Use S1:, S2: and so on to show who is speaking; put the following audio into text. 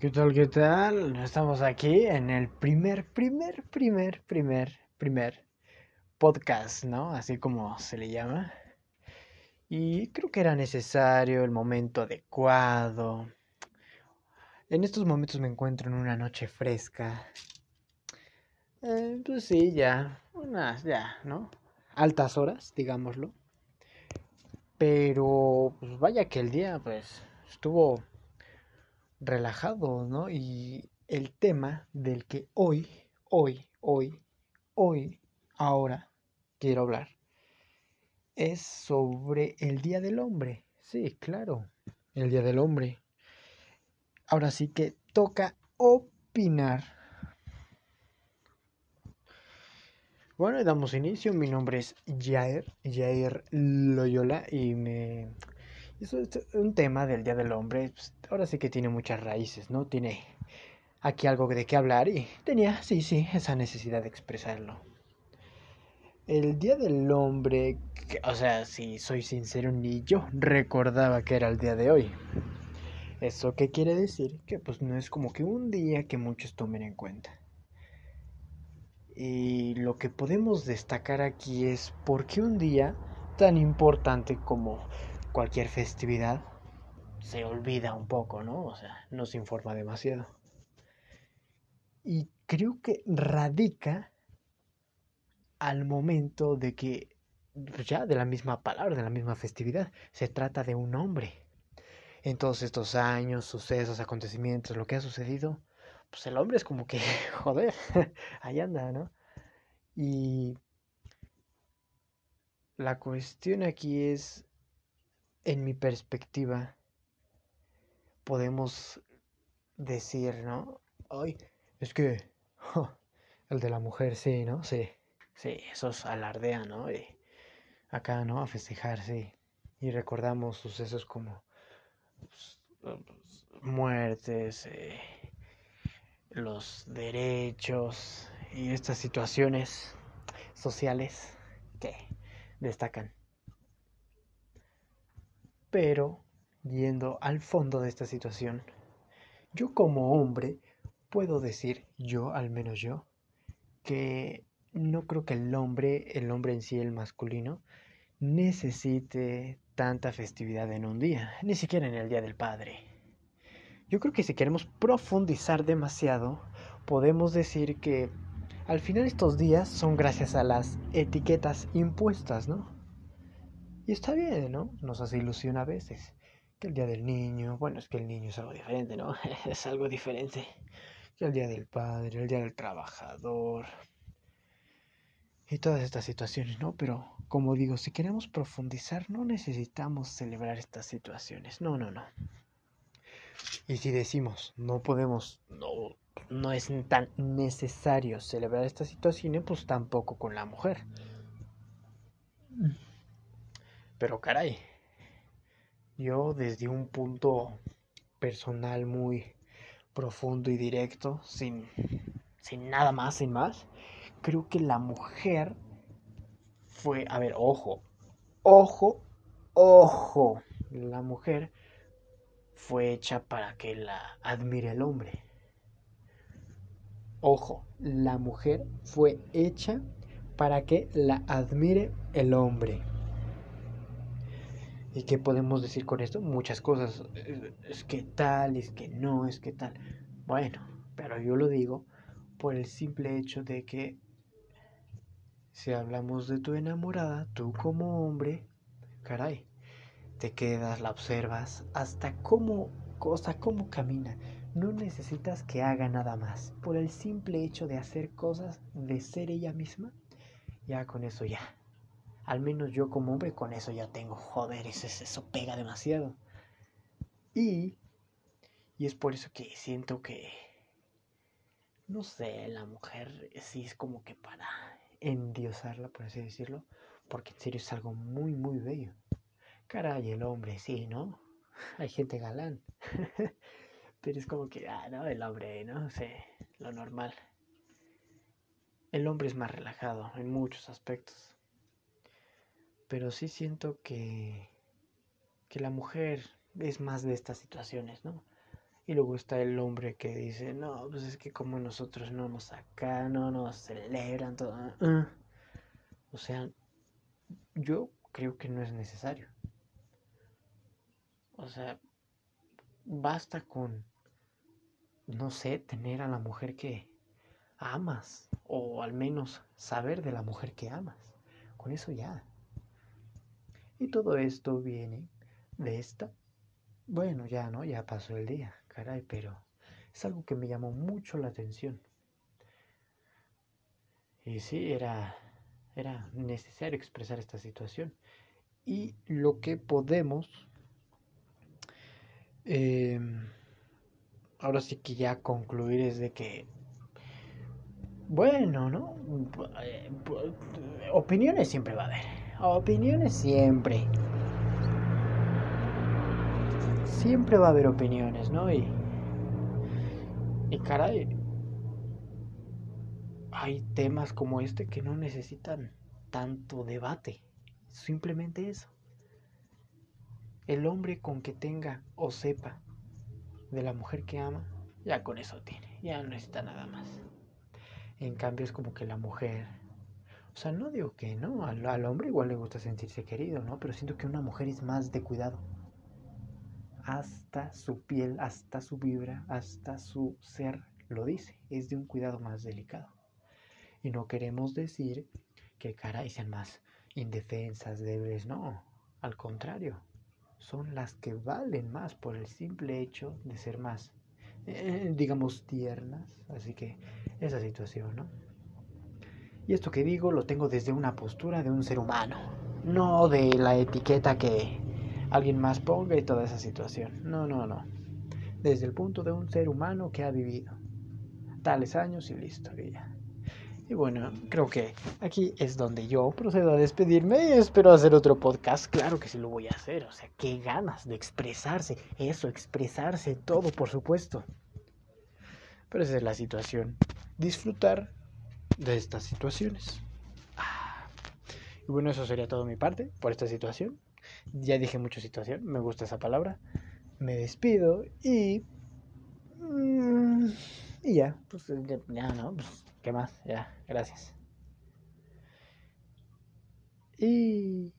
S1: ¿Qué tal, qué tal? Estamos aquí en el primer, primer, primer, primer, primer podcast, ¿no? Así como se le llama. Y creo que era necesario el momento adecuado. En estos momentos me encuentro en una noche fresca. Eh, pues sí, ya, unas, ya, ¿no? Altas horas, digámoslo. Pero, pues vaya que el día, pues, estuvo relajado, ¿no? Y el tema del que hoy, hoy, hoy, hoy, ahora quiero hablar es sobre el Día del Hombre. Sí, claro, el Día del Hombre. Ahora sí que toca opinar. Bueno, damos inicio. Mi nombre es Jair, Jair Loyola, y me es un tema del Día del Hombre. Pues, ahora sí que tiene muchas raíces, ¿no? Tiene aquí algo de qué hablar y tenía, sí, sí, esa necesidad de expresarlo. El Día del Hombre, o sea, si soy sincero, ni yo recordaba que era el día de hoy. ¿Eso qué quiere decir? Que pues no es como que un día que muchos tomen en cuenta. Y lo que podemos destacar aquí es por qué un día tan importante como cualquier festividad se olvida un poco, ¿no? O sea, no se informa demasiado. Y creo que radica al momento de que, pues ya de la misma palabra, de la misma festividad, se trata de un hombre. En todos estos años, sucesos, acontecimientos, lo que ha sucedido, pues el hombre es como que, joder, ahí anda, ¿no? Y la cuestión aquí es en mi perspectiva, podemos decir, ¿no? Ay, es que el de la mujer, sí, ¿no? Sí, sí, esos alardean, ¿no? Y acá, ¿no? A festejar, sí. Y recordamos sucesos como pues, muertes, eh, los derechos y estas situaciones sociales que destacan. Pero, yendo al fondo de esta situación, yo como hombre puedo decir, yo, al menos yo, que no creo que el hombre, el hombre en sí, el masculino, necesite tanta festividad en un día, ni siquiera en el Día del Padre. Yo creo que si queremos profundizar demasiado, podemos decir que al final estos días son gracias a las etiquetas impuestas, ¿no? Y está bien, ¿no? Nos hace ilusión a veces. Que el día del niño, bueno, es que el niño es algo diferente, ¿no? es algo diferente. Que el día del padre, el día del trabajador. Y todas estas situaciones, ¿no? Pero, como digo, si queremos profundizar, no necesitamos celebrar estas situaciones. No, no, no. Y si decimos, no podemos, no, no es tan necesario celebrar estas situaciones, pues tampoco con la mujer. Pero caray, yo desde un punto personal muy profundo y directo, sin, sin nada más, sin más, creo que la mujer fue, a ver, ojo, ojo, ojo, la mujer fue hecha para que la admire el hombre. Ojo, la mujer fue hecha para que la admire el hombre. ¿Y qué podemos decir con esto? Muchas cosas. Es que tal, es que no, es que tal. Bueno, pero yo lo digo por el simple hecho de que si hablamos de tu enamorada, tú como hombre, caray, te quedas, la observas, hasta cómo, hasta cómo camina. No necesitas que haga nada más. Por el simple hecho de hacer cosas, de ser ella misma, ya con eso ya al menos yo como hombre con eso ya tengo, joder, eso, eso pega demasiado. Y, y es por eso que siento que, no sé, la mujer sí es como que para endiosarla, por así decirlo, porque en serio es algo muy, muy bello. Caray, el hombre, sí, ¿no? Hay gente galán. Pero es como que, ah, no, el hombre, no sé, lo normal. El hombre es más relajado en muchos aspectos. Pero sí siento que, que la mujer es más de estas situaciones, ¿no? Y luego está el hombre que dice, no, pues es que como nosotros no nos acá, no nos celebran, todo. Ah, ah". O sea, yo creo que no es necesario. O sea, basta con, no sé, tener a la mujer que amas, o al menos saber de la mujer que amas. Con eso ya. Y todo esto viene de esta. Bueno, ya no, ya pasó el día, caray, pero es algo que me llamó mucho la atención. Y sí, era, era necesario expresar esta situación. Y lo que podemos, em, ahora sí que ya concluir es de que, bueno, ¿no? Eh, opiniones siempre va a haber. Opiniones siempre siempre va a haber opiniones, ¿no? Y, y caray, hay temas como este que no necesitan tanto debate, simplemente eso. El hombre con que tenga o sepa de la mujer que ama, ya con eso tiene, ya no necesita nada más. En cambio es como que la mujer, o sea, no digo que no, al, al hombre igual le gusta sentirse querido, ¿no? Pero siento que una mujer es más de cuidado hasta su piel, hasta su vibra, hasta su ser lo dice. Es de un cuidado más delicado. Y no queremos decir que caray sean más indefensas, débiles, no. Al contrario, son las que valen más por el simple hecho de ser más, eh, digamos, tiernas. Así que esa situación, ¿no? Y esto que digo lo tengo desde una postura de un ser humano, no de la etiqueta que alguien más ponga y toda esa situación. No, no, no. Desde el punto de un ser humano que ha vivido tales años y listo, y ya. Y bueno, creo que aquí es donde yo procedo a despedirme y espero hacer otro podcast. Claro que sí lo voy a hacer. O sea, qué ganas de expresarse. Eso, expresarse todo, por supuesto. Pero esa es la situación. Disfrutar de estas situaciones. Ah. Y bueno, eso sería todo mi parte por esta situación. Ya dije mucho situación, me gusta esa palabra. Me despido y. Mm, y ya, pues ya, no, pues, ¿qué más? Ya, gracias. Y